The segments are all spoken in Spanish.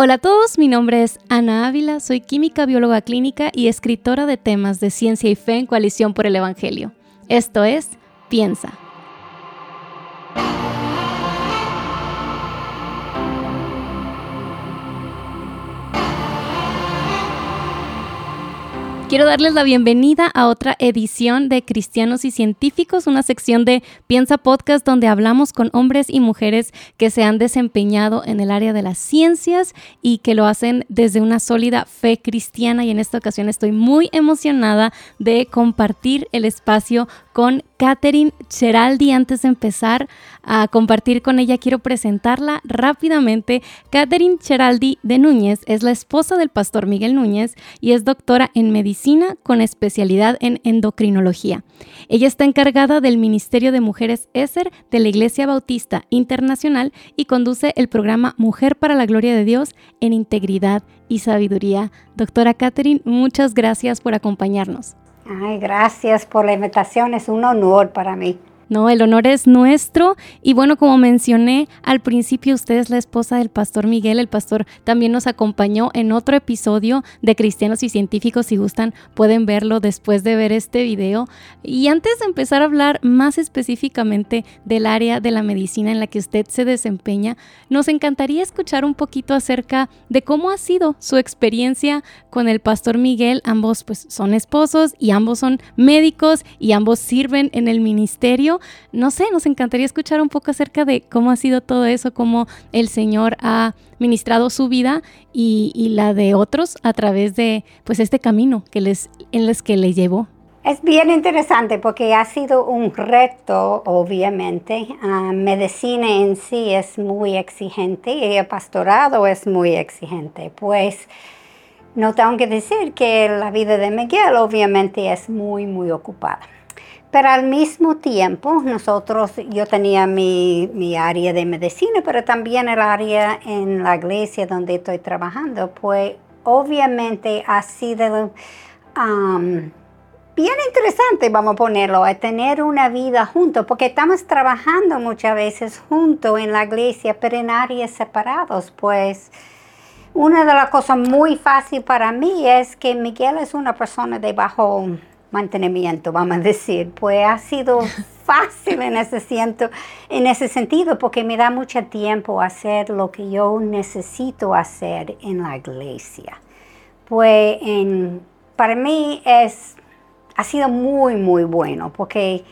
Hola a todos, mi nombre es Ana Ávila, soy química bióloga clínica y escritora de temas de ciencia y fe en coalición por el Evangelio. Esto es Piensa. Quiero darles la bienvenida a otra edición de Cristianos y Científicos, una sección de Piensa Podcast donde hablamos con hombres y mujeres que se han desempeñado en el área de las ciencias y que lo hacen desde una sólida fe cristiana. Y en esta ocasión estoy muy emocionada de compartir el espacio con Catherine Cheraldi. Antes de empezar a compartir con ella, quiero presentarla rápidamente. Catherine Cheraldi de Núñez es la esposa del pastor Miguel Núñez y es doctora en medicina con especialidad en endocrinología. Ella está encargada del Ministerio de Mujeres ESER de la Iglesia Bautista Internacional y conduce el programa Mujer para la Gloria de Dios en Integridad y Sabiduría. Doctora Catherine, muchas gracias por acompañarnos. Ay, gracias por la invitación, es un honor para mí. No, el honor es nuestro. Y bueno, como mencioné al principio, usted es la esposa del pastor Miguel. El pastor también nos acompañó en otro episodio de Cristianos y Científicos. Si gustan, pueden verlo después de ver este video. Y antes de empezar a hablar más específicamente del área de la medicina en la que usted se desempeña, nos encantaría escuchar un poquito acerca de cómo ha sido su experiencia con el pastor Miguel. Ambos pues son esposos y ambos son médicos y ambos sirven en el ministerio no sé, nos encantaría escuchar un poco acerca de cómo ha sido todo eso, cómo el Señor ha ministrado su vida y, la de otros a través de pues este camino que les, en los que le llevó. Es bien interesante porque ha sido un reto, obviamente. Uh, medicina en sí es muy exigente y el pastorado es muy exigente. Pues no tengo que decir que la vida de Miguel obviamente es muy, muy ocupada. Pero al mismo tiempo, nosotros, yo tenía mi, mi, área de medicina, pero también el área en la iglesia donde estoy trabajando, pues obviamente ha sido bien interesante, vamos a ponerlo, tener una vida juntos, porque estamos trabajando muchas veces juntos en la iglesia, pero en áreas separados, pues... Una de las cosas muy fácil para mí es que Miguel es una persona de bajo mantenimiento, vamos a decir, pues ha sido fácil en ese, siento, en ese sentido porque me da mucho tiempo hacer lo que yo necesito hacer en la iglesia. Pues en, para mí es, ha sido muy, muy bueno porque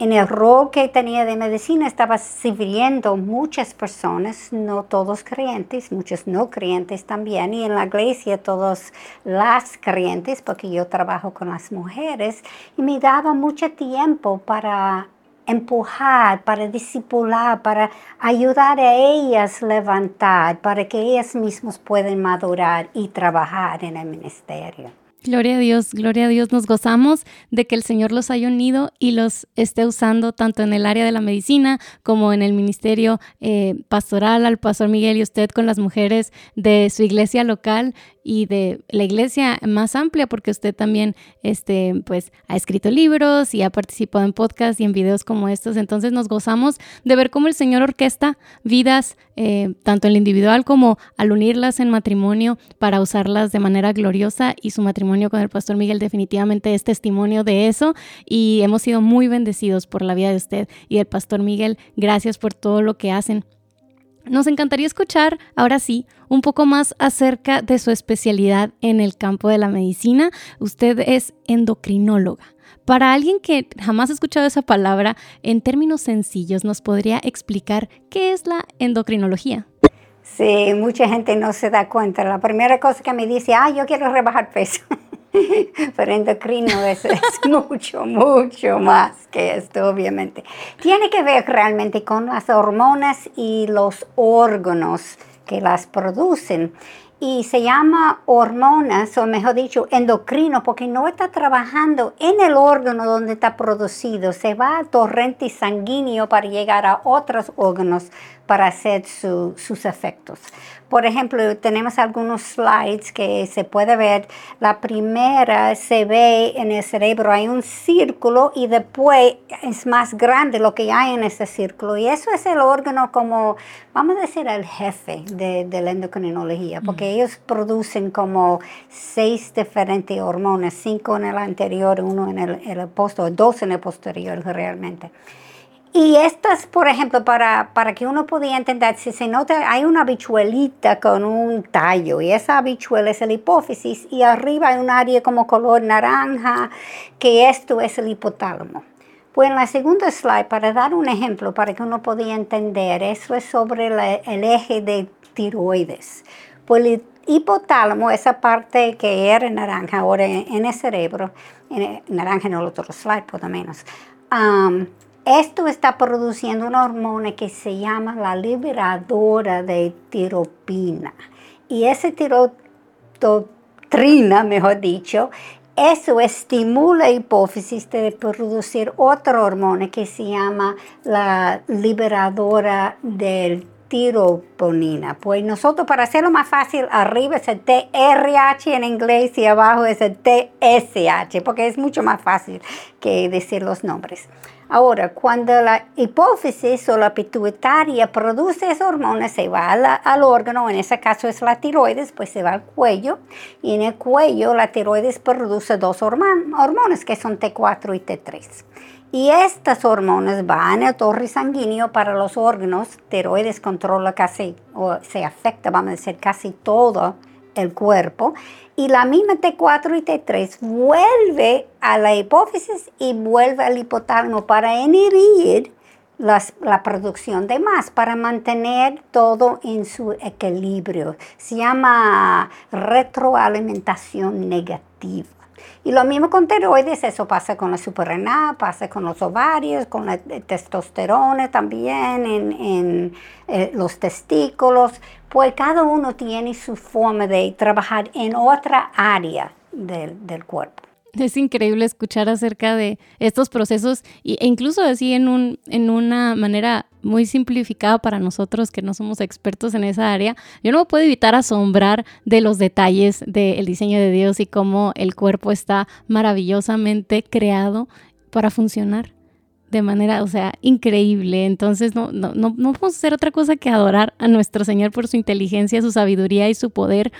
en el rol que tenía de medicina estaba sirviendo muchas personas, no todos creyentes, muchos no creyentes también, y en la iglesia todos las creyentes, porque yo trabajo con las mujeres, y me daba mucho tiempo para empujar, para discipular, para ayudar a ellas levantar, para que ellas mismas puedan madurar y trabajar en el ministerio. Gloria a Dios, gloria a Dios. Nos gozamos de que el Señor los haya unido y los esté usando tanto en el área de la medicina como en el ministerio eh, pastoral al Pastor Miguel y usted con las mujeres de su iglesia local y de la iglesia más amplia, porque usted también este, pues, ha escrito libros y ha participado en podcasts y en videos como estos. Entonces nos gozamos de ver cómo el Señor orquesta vidas, eh, tanto en lo individual como al unirlas en matrimonio para usarlas de manera gloriosa. Y su matrimonio con el pastor Miguel definitivamente es testimonio de eso. Y hemos sido muy bendecidos por la vida de usted y el pastor Miguel. Gracias por todo lo que hacen nos encantaría escuchar, ahora sí, un poco más acerca de su especialidad en el campo de la medicina. Usted es endocrinóloga. Para alguien que jamás ha escuchado esa palabra, en términos sencillos, ¿nos podría explicar qué es la endocrinología? Sí, mucha gente no se da cuenta. La primera cosa que me dice, ah, yo quiero rebajar peso. Pero endocrino es, mucho, mucho más que esto, obviamente. Tiene que ver realmente con las hormonas y los órganos que las producen. y se llama hormonas, o mejor dicho, endocrino, porque no está trabajando en el órgano donde está producido, se va al torrente sanguíneo para llegar a otros órganos para hacer sus efectos. Por ejemplo, tenemos algunos slides que se puede ver. La primera se ve en el cerebro, hay un círculo y después es más grande lo que hay en ese círculo. Y eso es el órgano como, vamos a decir, el jefe de, la endocrinología, porque ellos producen como seis diferentes hormonas, cinco en el anterior, uno en el, el posterior, dos en el posterior realmente. Y estas, por ejemplo, para, para que uno pueda entender, si se nota, hay una habichuelita con un tallo y esa habichuela es el hipófisis y arriba hay un área como color naranja, que esto es el hipotálamo. Pues en la segunda slide, para dar un ejemplo, para que uno pueda entender, eso es sobre el eje de tiroides. Pues el hipotálamo, esa parte que era naranja ahora en, el cerebro, naranja en el otro slide por lo menos, esto está produciendo una hormona que se llama la liberadora de tiropina. Y esa tirototrina, mejor dicho, eso estimula la hipófisis de producir otra hormona que se llama la liberadora del tiroponina. Pues nosotros para hacerlo más fácil, arriba es el TRH en inglés y abajo es el TSH, porque es mucho más fácil que decir los nombres. Ahora, cuando la hipófisis o la pituitaria produce esa hormona, se va al órgano, en ese caso es la tiroides, pues se va al cuello, y en el cuello la tiroides produce dos hormonas, que son T4 y T3. Y estas hormonas van al torre sanguíneo para los órganos. Tiroides controla casi, o se afecta, vamos a decir, casi todo el cuerpo y la misma T4 y T3 vuelve a la hipófisis y vuelve al hipotálamo para inhibir la producción de más, para mantener todo en su equilibrio. Se llama retroalimentación negativa. Y lo mismo con tiroides, eso pasa con la suprarrenal, pasa con los ovarios, con la testosterona también, en, eh, los testículos, pues cada uno tiene su forma de trabajar en otra área del, del cuerpo. Es increíble escuchar acerca de estos procesos e incluso así en, un, en una manera muy simplificada para nosotros que no somos expertos en esa área. Yo no puedo evitar asombrar de los detalles del diseño de Dios y cómo el cuerpo está maravillosamente creado para funcionar de manera, o sea, increíble. Entonces no, no, no, no podemos hacer otra cosa que adorar a nuestro Señor por su inteligencia, su sabiduría y su poder.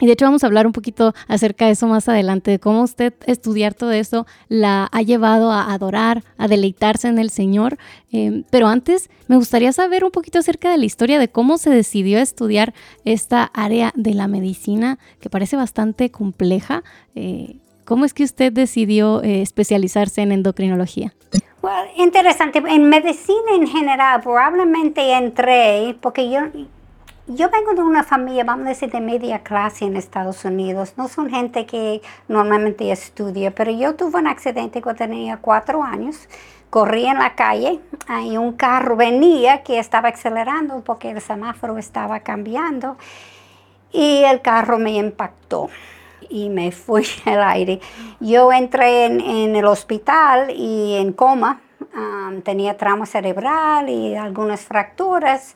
Y de hecho vamos a hablar un poquito acerca de eso más adelante, de cómo usted estudiar todo eso la ha llevado a adorar, a deleitarse en el Señor. Em, pero antes me gustaría saber un poquito acerca de la historia de cómo se decidió estudiar esta área de la medicina, que parece bastante compleja. Eh, ¿Cómo es que usted decidió eh, especializarse en endocrinología? Bueno, interesante. En medicina en general, probablemente entré, porque yo, yo vengo de una familia, vamos a decir, de media clase en Estados Unidos. No son gente que normalmente estudia, pero yo tuve un accidente cuando tenía cuatro años. Corrí en la calle y un carro venía que estaba acelerando porque el semáforo estaba cambiando y el carro me impactó y me fui al aire. Yo entré en, el hospital y en coma, um, tenía trauma cerebral y algunas fracturas.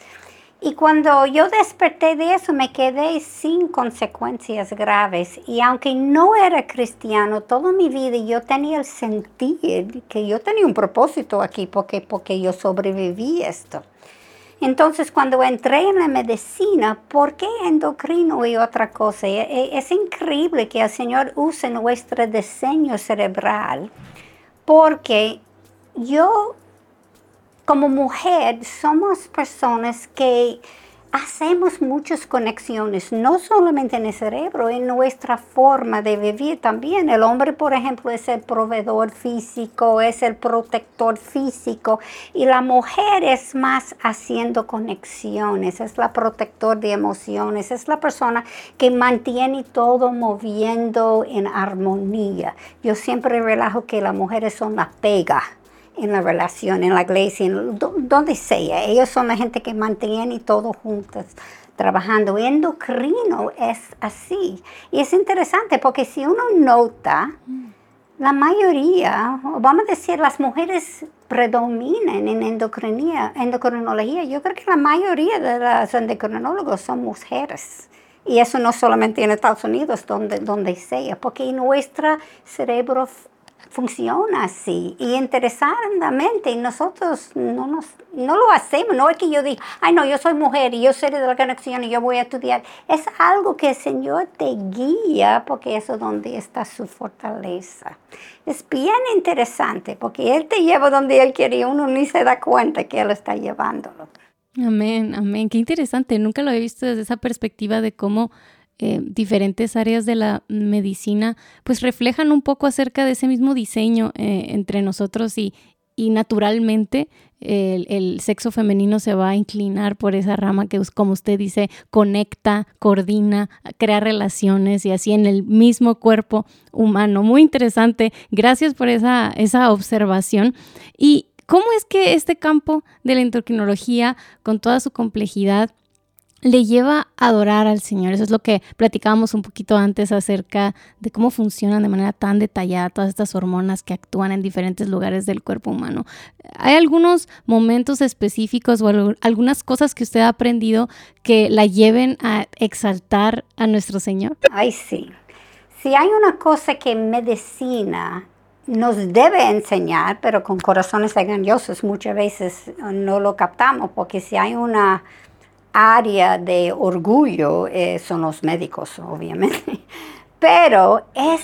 Y cuando yo desperté de eso, me quedé sin consecuencias graves. Y aunque no era cristiano, toda mi vida yo tenía el sentir que yo tenía un propósito aquí porque, porque yo sobreviví esto. Entonces, cuando entré en la medicina, ¿por qué endocrino y otra cosa? E, e, es increíble que el Señor use nuestro diseño cerebral porque yo como mujer somos personas que hacemos muchas conexiones, no solamente en el cerebro, en nuestra forma de vivir también. El hombre, por ejemplo, es el proveedor físico, es el protector físico y la mujer es más haciendo conexiones, es la protector de emociones, es la persona que mantiene todo moviendo en armonía. Yo siempre relajo que las mujeres son la pega en la relación, en la iglesia, en donde sea. Ellos son la gente que mantienen y todo juntos. trabajando. Endocrino es así. Y es interesante porque si uno nota, la mayoría, vamos a decir, las mujeres predominan en endocrinía, endocrinología. Yo creo que la mayoría de los endocrinólogos son mujeres. Y eso no solamente en Estados Unidos, donde, donde sea, porque nuestro cerebro funciona así y interesadamente nosotros no, nos, no lo hacemos, no es que yo diga, ay no, yo soy mujer y yo soy de la conexión y yo voy a estudiar, es algo que el Señor te guía porque eso es donde está su fortaleza. Es bien interesante porque Él te lleva donde Él quiere y uno ni se da cuenta que Él está llevándolo. Amén, amén, qué interesante, nunca lo he visto desde esa perspectiva de cómo eh, diferentes áreas de la medicina, pues reflejan un poco acerca de ese mismo diseño eh, entre nosotros y, y naturalmente el, sexo femenino se va a inclinar por esa rama que, como usted dice, conecta, coordina, crea relaciones y así en el mismo cuerpo humano. Muy interesante. Gracias por esa, esa observación. ¿Y cómo es que este campo de la endocrinología, con toda su complejidad, le lleva a adorar al Señor. Eso es lo que platicábamos un poquito antes acerca de cómo funcionan de manera tan detallada todas estas hormonas que actúan en diferentes lugares del cuerpo humano. ¿Hay algunos momentos específicos o algunas cosas que usted ha aprendido que la lleven a exaltar a nuestro Señor? Ay, sí. Si hay una cosa que medicina nos debe enseñar, pero con corazones engañosos muchas veces no lo captamos, porque si hay una área de orgullo eh, son los médicos, obviamente. Pero es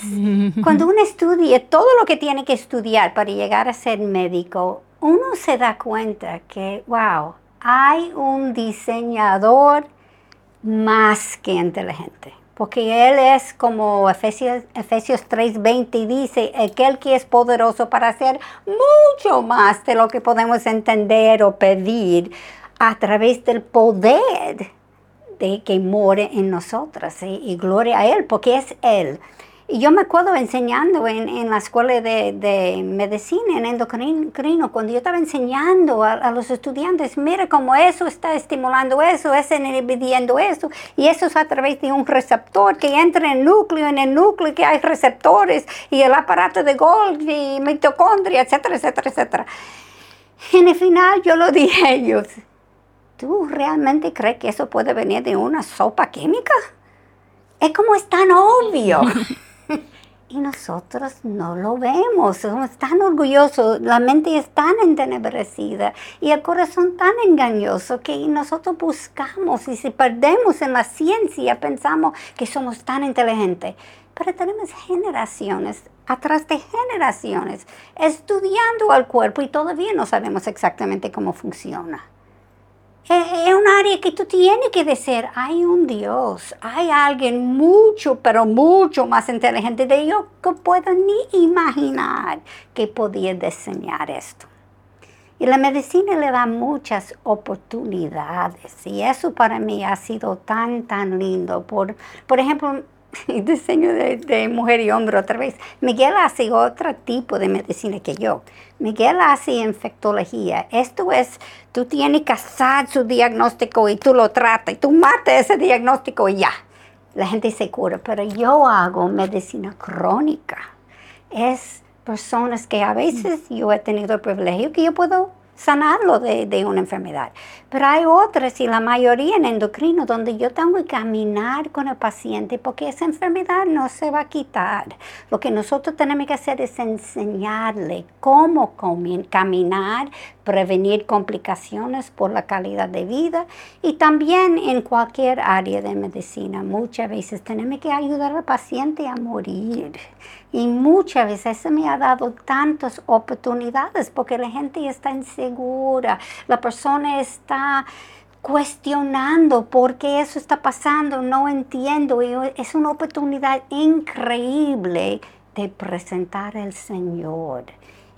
cuando uno estudia todo lo que tiene que estudiar para llegar a ser médico, uno se da cuenta que, wow, hay un diseñador más que inteligente. Porque Él es como Efesios, Efesios 3:20 dice, aquel que es poderoso para hacer mucho más de lo que podemos entender o pedir a través del poder de que more en nosotras y gloria a Él, porque es Él. Y yo me acuerdo enseñando en, la escuela de, medicina, en endocrino, cuando yo estaba enseñando a, los estudiantes, mira cómo eso está estimulando eso, es inhibiendo eso, y eso es a través de un receptor que entra en el núcleo, en el núcleo que hay receptores, y el aparato de Golgi, mitocondria, etcétera, etcétera, etcétera. En el final yo lo dije a ellos, ¿Tú realmente crees que eso puede venir de una sopa química? Es como es tan obvio. y nosotros no lo vemos, somos tan orgullosos, la mente es tan entenebrecida y el corazón tan engañoso que nosotros buscamos y si perdemos en la ciencia pensamos que somos tan inteligentes. Pero tenemos generaciones atrás de generaciones estudiando al cuerpo y todavía no sabemos exactamente cómo funciona. Es un área que tú tienes que decir, hay un Dios, hay alguien mucho, pero mucho más inteligente de yo que puedo ni imaginar que podía diseñar esto. Y la medicina le da muchas oportunidades y eso para mí ha sido tan, tan lindo. Por, por ejemplo, diseño de, mujer y hombre otra vez. Miguel hace otro tipo de medicina que yo. Miguel hace infectología. Esto es, tú tienes que hacer su diagnóstico y tú lo tratas y tú matas ese diagnóstico y ya. La gente se cura, pero yo hago medicina crónica. Es personas que a veces yo he tenido el privilegio que yo puedo sanarlo de, una enfermedad. Pero hay otras y la mayoría en endocrino donde yo tengo que caminar con el paciente porque esa enfermedad no se va a quitar. Lo que nosotros tenemos que hacer es enseñarle cómo caminar, prevenir complicaciones por la calidad de vida y también en cualquier área de medicina. Muchas veces tenemos que ayudar al paciente a morir. Y muchas veces eso me ha dado tantas oportunidades porque la gente está insegura, la persona está cuestionando por qué eso está pasando, no entiendo. Y es una oportunidad increíble de presentar al Señor.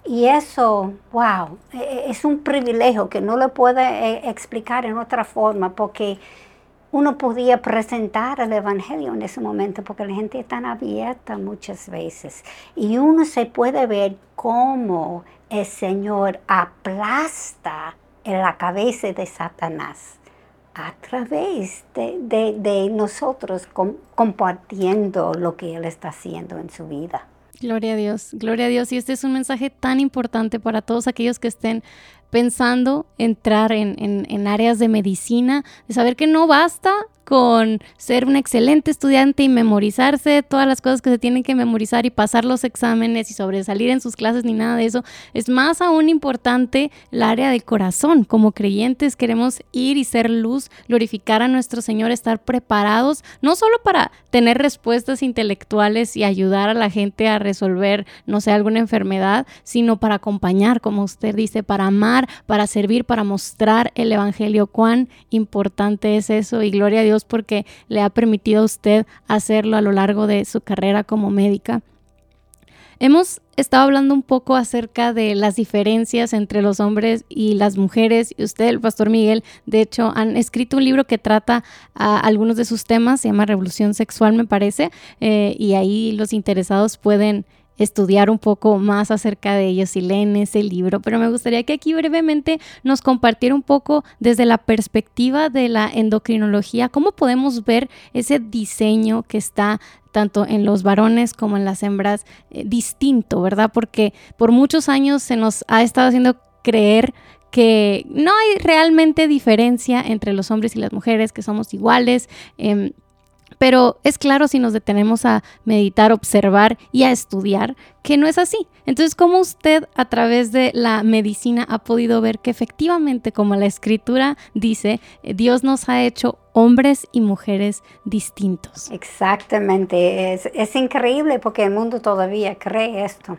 Y eso, wow, e, e, es un privilegio que no lo puedo eh, explicar en otra forma porque uno podía presentar el Evangelio en ese momento porque la gente está abierta muchas veces. Y uno se puede ver cómo el Señor aplasta en la cabeza de Satanás a través de, nosotros compartiendo lo que Él está haciendo en su vida. Gloria a Dios, gloria a Dios. Y este es un mensaje tan importante para todos aquellos que estén pensando entrar en, en, áreas de medicina, de saber que no basta con ser un excelente estudiante y memorizarse todas las cosas que se tienen que memorizar y pasar los exámenes y sobresalir en sus clases ni nada de eso. Es más aún importante el área del corazón. Como creyentes queremos ir y ser luz, glorificar a nuestro Señor, estar preparados, no solo para tener respuestas intelectuales y ayudar a la gente a resolver, no sé, alguna enfermedad, sino para acompañar, como usted dice, para amar, para servir, para mostrar el Evangelio. Cuán importante es eso y gloria a Dios porque le ha permitido a usted hacerlo a lo largo de su carrera como médica. Hemos estado hablando un poco acerca de las diferencias entre los hombres y las mujeres. Y usted, el pastor Miguel, de hecho, han escrito un libro que trata a algunos de sus temas, se llama Revolución Sexual, me parece, eh, y ahí los interesados pueden estudiar un poco más acerca de ellos y leen ese libro, pero me gustaría que aquí brevemente nos compartiera un poco desde la perspectiva de la endocrinología, cómo podemos ver ese diseño que está tanto en los varones como en las hembras eh, distinto, ¿verdad? Porque por muchos años se nos ha estado haciendo creer que no hay realmente diferencia entre los hombres y las mujeres, que somos iguales. Em, pero es claro si nos detenemos a meditar, observar y a estudiar que no es así. Entonces, ¿cómo usted a través de la medicina ha podido ver que efectivamente, como la escritura dice, eh, Dios nos ha hecho hombres y mujeres distintos? Exactamente, es, increíble porque el mundo todavía cree esto.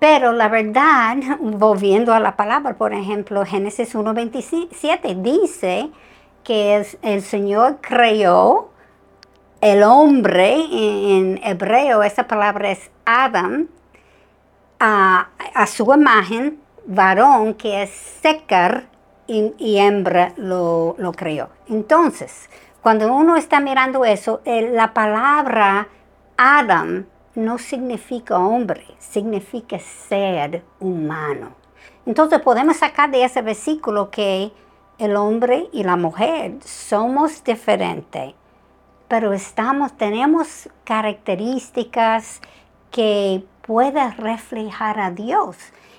Pero la verdad, volviendo a la palabra, por ejemplo, Génesis 1.27 dice, que el Señor creó el hombre, en hebreo esa palabra es Adam, a, su imagen, varón, que es secar y, hembra lo, lo, creó. Entonces, cuando uno está mirando eso, la palabra Adam no significa hombre, significa ser humano. Entonces podemos sacar de ese versículo que el hombre y la mujer somos diferentes, pero estamos, tenemos características que pueden reflejar a Dios.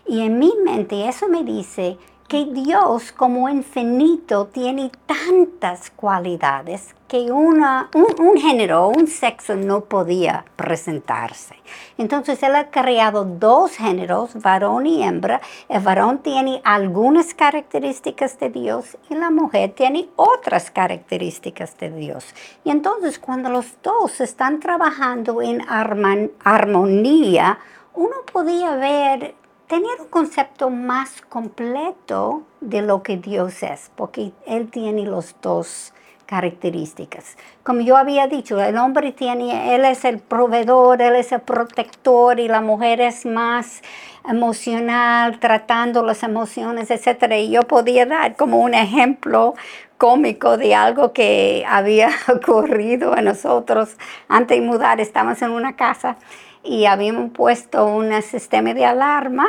Y en mi mente eso me dice que Dios como infinito tiene tantas cualidades que una, un, género, un sexo no podía presentarse. Entonces Él ha creado dos géneros, varón y hembra. El varón tiene algunas características de Dios y la mujer tiene otras características de Dios. Y entonces cuando los dos están trabajando en armonía, uno podía ver tener un concepto más completo de lo que Dios es, porque Él tiene los dos características. Como yo había dicho, el hombre tiene, él es el proveedor, él es el protector y la mujer es más emocional, tratando las emociones, etc. Y yo podía dar como un ejemplo cómico de algo que había ocurrido a nosotros antes de mudar. Estábamos en una casa y habíamos puesto un sistema de alarma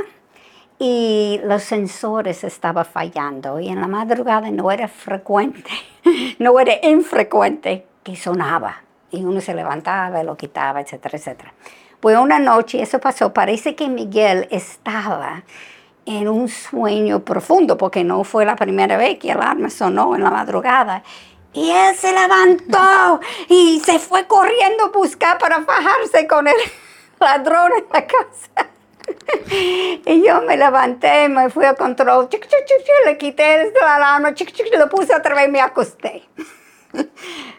y los sensores estaban fallando. Y en la madrugada no era frecuente, no era infrecuente que sonaba. Y uno se levantaba y lo quitaba, etcétera, etcétera. Pues una noche eso pasó, parece que Miguel estaba en un sueño profundo porque no fue la primera vez que el alarma sonó en la madrugada. Y él se levantó y se fue corriendo a buscar para fajarse con el ladrón en la casa. y yo me levanté, me fui a control, le quité la alarma, lo puse otra vez y me acosté.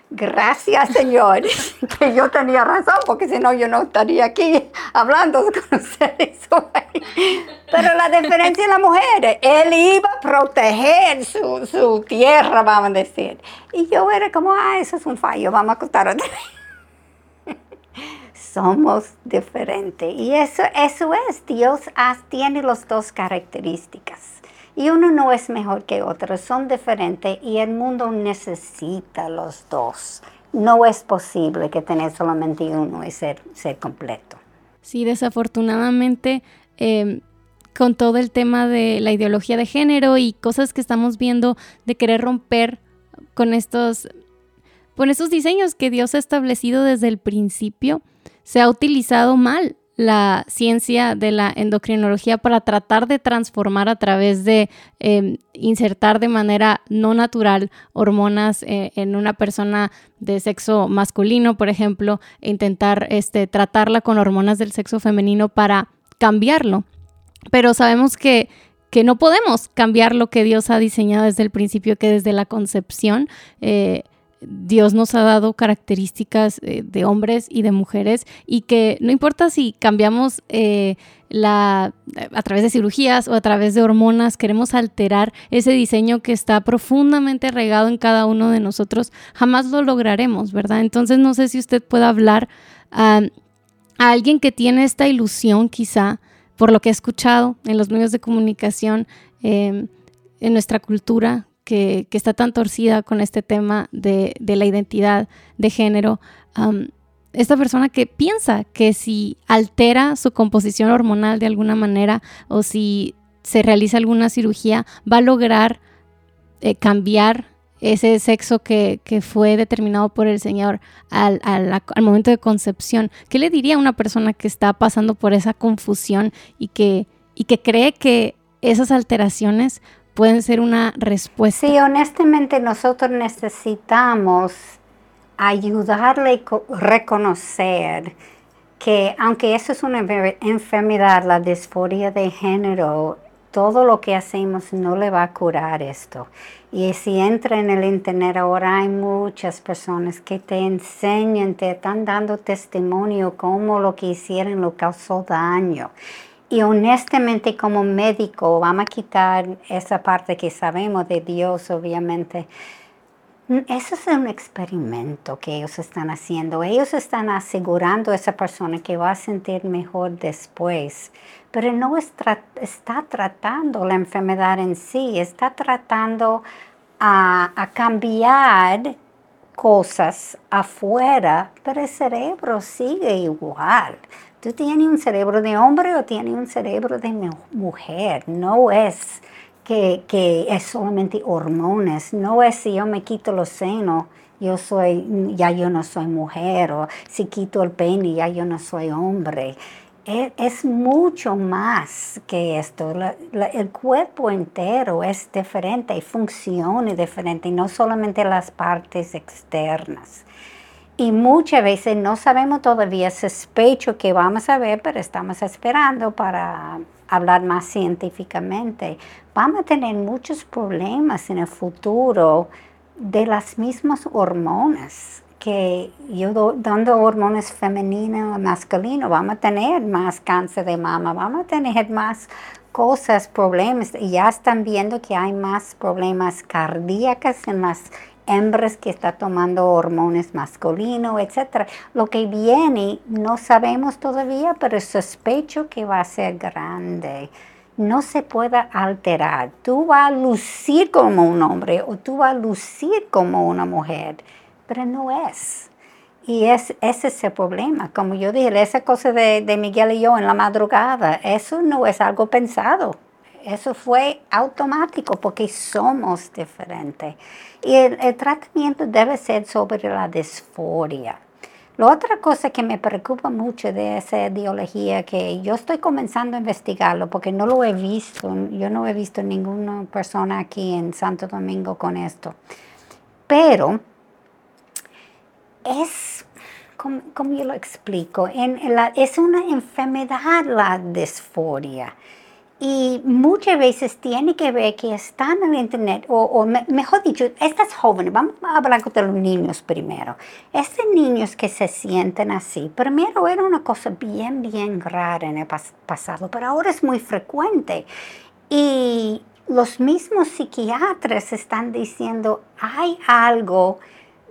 Gracias, Señor, que yo tenía razón, porque si no, yo no estaría aquí hablando con ustedes Pero la diferencia en la mujer, él iba a proteger su, su, tierra, vamos a decir. Y yo era como, ah, eso es un fallo, vamos a acostar otra vez somos diferentes. Y eso, eso es, Dios tiene las dos características. Y uno no es mejor que otro, son diferentes y el mundo necesita los dos. No es posible que tener solamente uno y ser, ser completo. Sí, desafortunadamente, em, con todo el tema de la ideología de género y cosas que estamos viendo de querer romper con estos, con estos diseños que Dios ha establecido desde el principio, se ha utilizado mal la ciencia de la endocrinología para tratar de transformar a través de em, insertar de manera no natural hormonas eh, en una persona de sexo masculino, por ejemplo, e intentar este, tratarla con hormonas del sexo femenino para cambiarlo. Pero sabemos que, que no podemos cambiar lo que Dios ha diseñado desde el principio, que desde la concepción eh, Dios nos ha dado características eh, de hombres y de mujeres y que no importa si cambiamos eh, la, a través de cirugías o a través de hormonas, queremos alterar ese diseño que está profundamente arraigado en cada uno de nosotros, jamás lo lograremos, ¿verdad? Entonces no sé si usted puede hablar a alguien que tiene esta ilusión quizá por lo que he escuchado en los medios de comunicación, eh, en nuestra cultura, que, está tan torcida con este tema de, la identidad de género. esta persona que piensa que si altera su composición hormonal de alguna manera o si se realiza alguna cirugía, va a lograr eh, cambiar ese sexo que, fue determinado por el Señor al, momento de concepción. ¿Qué le diría a una persona que está pasando por esa confusión y que cree que esas alteraciones pueden ser una respuesta. Sí, honestamente nosotros necesitamos ayudarle a reconocer que aunque eso es una enfermedad, la disforia de género, todo lo que hacemos no le va a curar esto. Y si entra en el internet ahora hay muchas personas que te enseñan, te están dando testimonio cómo lo que hicieron lo causó daño. Y honestamente como médico, vamos a quitar esa parte que sabemos de Dios, obviamente. Eso es un experimento que ellos están haciendo. Ellos están asegurando a esa persona que va a sentir mejor después, pero no está tratando la enfermedad en sí, está tratando a, a cambiar cosas afuera, pero el cerebro sigue igual. ¿Tú tienes un cerebro de hombre o tienes un cerebro de mujer? No es que, es solamente hormonas, no es si yo me quito los senos, yo soy, ya yo no soy mujer, o si quito el pene, ya yo no soy hombre. Es, mucho más que esto. el cuerpo entero es diferente y funciona diferente, y no solamente las partes externas. Y muchas veces no sabemos todavía, sospecho que vamos a ver, pero estamos esperando para hablar más científicamente. Vamos a tener muchos problemas en el futuro de las mismas hormonas que yo dando hormonas femeninas o masculinas, vamos a tener más cáncer de mama, vamos a tener más cosas, problemas. Ya están viendo que hay más problemas cardíacos en las hembras que está tomando hormonas masculinos, etc. Lo que viene no sabemos todavía, pero sospecho que va a ser grande. No se puede alterar. Tú vas a lucir como un hombre o tú vas a lucir como una mujer, pero no es. Y es, ese es el problema. Como yo dije, esa cosa de, de Miguel y yo en la madrugada, eso no es algo pensado. Eso fue automático porque somos diferentes. Y el, tratamiento debe ser sobre la disforia. La otra cosa que me preocupa mucho de esa ideología, que yo estoy comenzando a investigarlo porque no lo he visto, yo no he visto ninguna persona aquí en Santo Domingo con esto, pero es, como, yo lo explico, es una enfermedad la disforia. Y muchas veces tiene que ver que están en Internet, o, mejor dicho, estas jóvenes, vamos a hablar de los niños primero. Estos niños que se sienten así, primero era una cosa bien, bien rara en el pasado, pero ahora es muy frecuente. Y los mismos psiquiatras están diciendo, hay algo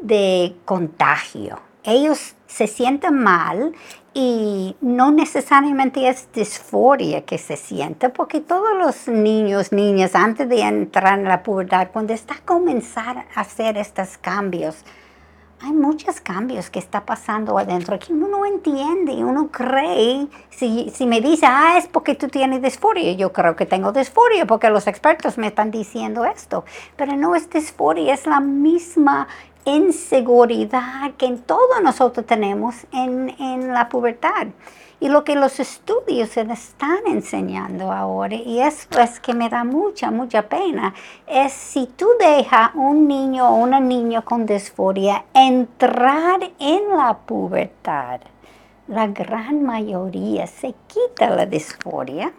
de contagio. Ellos se sienten mal y no necesariamente es disforia que se siente, porque todos los niños, niñas, antes de entrar en la pubertad, cuando está a comenzar a hacer estos cambios, hay muchos cambios que está pasando adentro que uno no entiende, uno cree, si, si me dice, ah, es porque tú tienes disforia, yo creo que tengo disforia porque los expertos me están diciendo esto, pero no es disforia, es la misma inseguridad que todos nosotros tenemos en, en la pubertad. Y lo que los estudios se están enseñando ahora, y eso es que me da mucha, mucha pena, es si tú dejas un niño o una niña con disforia entrar en la pubertad, la gran mayoría se quita la disforia.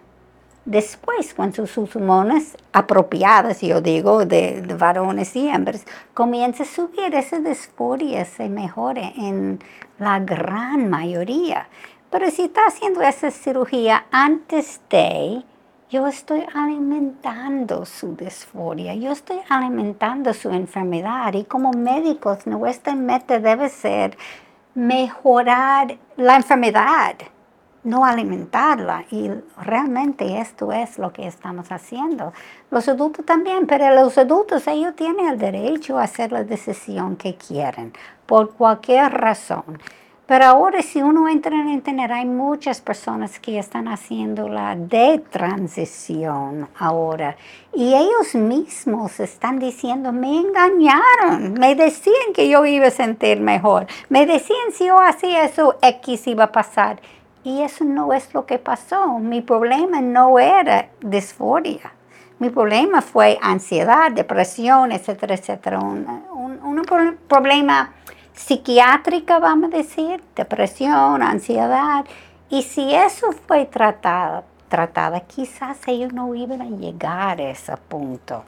Después, cuando sus hormonas apropiadas, yo digo, de, varones y hembras, comienza a subir, esa disforia se mejora en la gran mayoría. Pero si está haciendo esa cirugía antes de, yo estoy alimentando su disforia, yo estoy alimentando su enfermedad y como médicos nuestra meta debe ser mejorar la enfermedad, no alimentarla. Y realmente esto es lo que estamos haciendo. Los adultos también, pero los adultos ellos tienen el derecho a hacer la decisión que quieren por cualquier razón. Pero ahora si uno entra en Internet, hay muchas personas que están haciendo la de transición ahora. Y ellos mismos están diciendo, me engañaron, me decían que yo iba a sentir mejor, me decían si yo hacía eso, X iba a pasar. Y eso no es lo que pasó. Mi problema no era disforia. Mi problema fue ansiedad, depresión, etcétera, etcétera. Un, un, problema psiquiátrica, vamos a decir, depresión, ansiedad. Y si eso fue tratado, tratada, quizás ellos no iban a llegar a ese punto.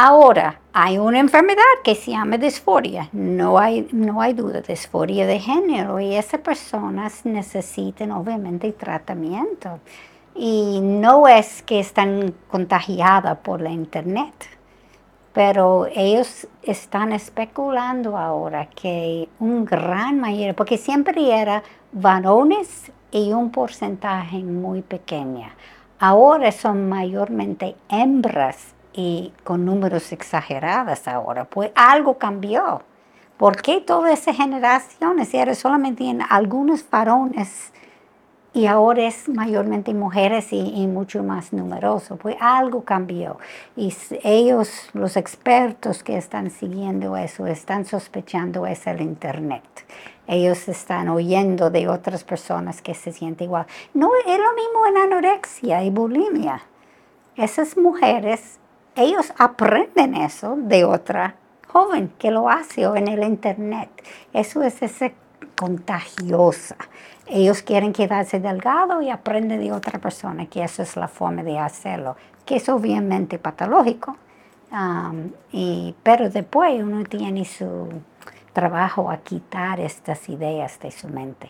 Ahora, hay una enfermedad que se llama disforia, no hay, no hay duda, disforia de género, y esas personas necesitan obviamente tratamiento. Y no es que están contagiadas por la internet pero ellos están especulando ahora que un gran mayoría, porque siempre era varones y un porcentaje muy pequeño. Ahora son mayormente hembras y con números exagerados ahora, pues algo cambió. ¿Por qué todas esas generaciones era solamente en algunos varones y ahora es mayormente mujeres y, mucho más numeroso, pues algo cambió. Y ellos, los expertos que están siguiendo eso, están sospechando es el Internet. Ellos están oyendo de otras personas que se sienten igual. No es lo mismo en anorexia y bulimia. Esas mujeres, ellos aprenden eso de otra joven que lo hace o en el Internet. Eso es ese contagiosa. Ellos quieren quedarse delgado y aprenden de otra persona que esa es la forma de hacerlo, que es obviamente patológico, y, pero después uno tiene su trabajo a quitar estas ideas de su mente.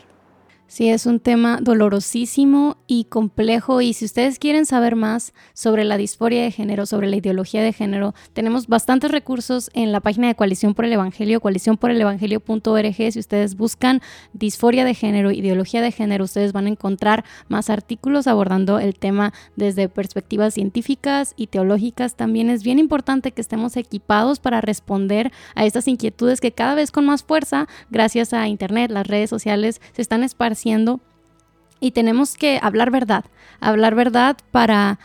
Sí, es un tema dolorosísimo y complejo y si ustedes quieren saber más sobre la disforia de género, sobre la ideología de género, tenemos bastantes recursos en la página de Coalición por el Evangelio, coaliciónporelevangelio.org. Si ustedes buscan disforia de género, ideología de género, ustedes van a encontrar más artículos abordando el tema desde perspectivas científicas y teológicas. También es bien importante que estemos equipados para responder a estas inquietudes que cada vez con más fuerza, gracias a Internet, las redes sociales, se están esparciendo y tenemos que hablar verdad, hablar verdad para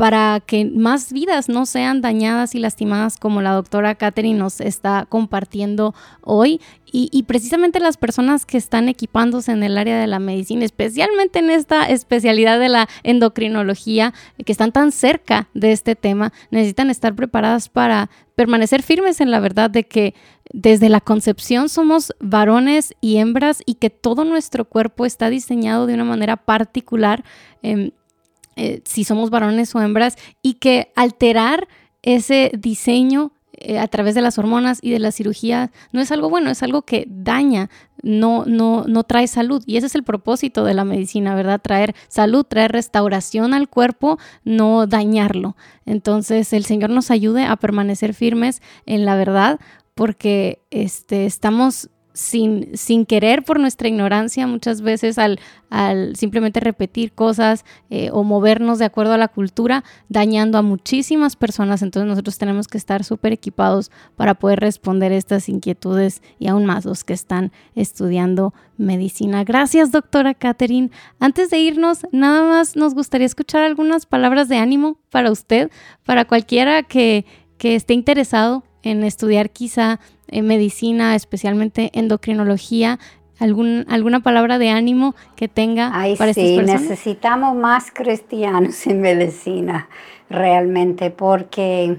para que más vidas no sean dañadas y lastimadas como la doctora Catherine nos está compartiendo hoy. Y, precisamente las personas que están equipándose en el área de la medicina, especialmente en esta especialidad de la endocrinología, que están tan cerca de este tema, necesitan estar preparadas para permanecer firmes en la verdad de que desde la concepción somos varones y hembras y que todo nuestro cuerpo está diseñado de una manera particular. Em, eh, si somos varones o hembras y que alterar ese diseño eh, a través de las hormonas y de la cirugía no es algo bueno, es algo que daña, no, no, no trae salud. Y ese es el propósito de la medicina, ¿verdad? Traer salud, traer restauración al cuerpo, no dañarlo. Entonces el Señor nos ayude a permanecer firmes en la verdad porque este, estamos sin, sin querer por nuestra ignorancia muchas veces al, al simplemente repetir cosas eh, o movernos de acuerdo a la cultura, dañando a muchísimas personas. Entonces nosotros tenemos que estar súper equipados para poder responder estas inquietudes y aún más los que están estudiando medicina. Gracias, doctora Catherine. Antes de irnos, nada más nos gustaría escuchar algunas palabras de ánimo para usted, para cualquiera que, que esté interesado en estudiar quizá en medicina, especialmente endocrinología, algún, alguna palabra de ánimo que tenga Ay, para sí, estas personas? necesitamos más cristianos en medicina, realmente, porque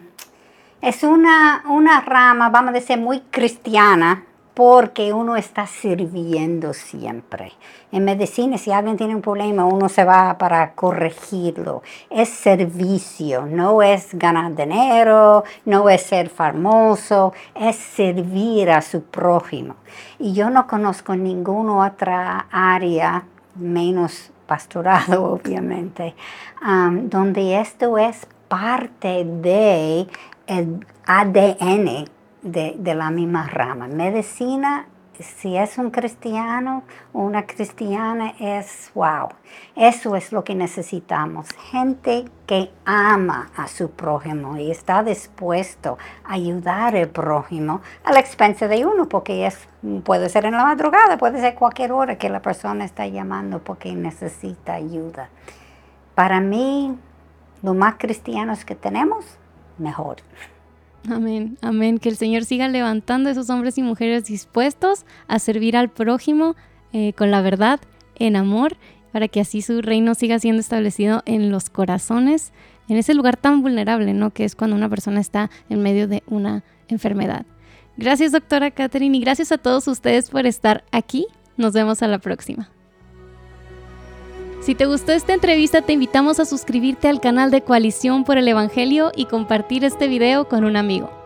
es una, una rama, vamos a decir, muy cristiana, porque uno está sirviendo siempre. En medicina, si alguien tiene un problema, uno se va para corregirlo. Es servicio, no es ganar dinero, no es ser famoso, es servir a su prójimo. Y yo no conozco ninguna otra área, menos pastorado, obviamente, um, donde esto es parte de el ADN de, de, la misma rama. Medicina, si es un cristiano o una cristiana, es wow. Eso es lo que necesitamos. Gente que ama a su prójimo y está dispuesto a ayudar al prójimo a la expensa de uno, porque es, puede ser en la madrugada, puede ser cualquier hora que la persona está llamando porque necesita ayuda. Para mí, lo más cristianos que tenemos, mejor. Amén, amén. Que el Señor siga levantando a esos hombres y mujeres dispuestos a servir al prójimo eh, con la verdad, en amor, para que así su reino siga siendo establecido en los corazones, en ese lugar tan vulnerable, ¿no? Que es cuando una persona está en medio de una enfermedad. Gracias, doctora Catherine, y gracias a todos ustedes por estar aquí. Nos vemos a la próxima. Si te gustó esta entrevista, te invitamos a suscribirte al canal de Coalición por el Evangelio y compartir este video con un amigo.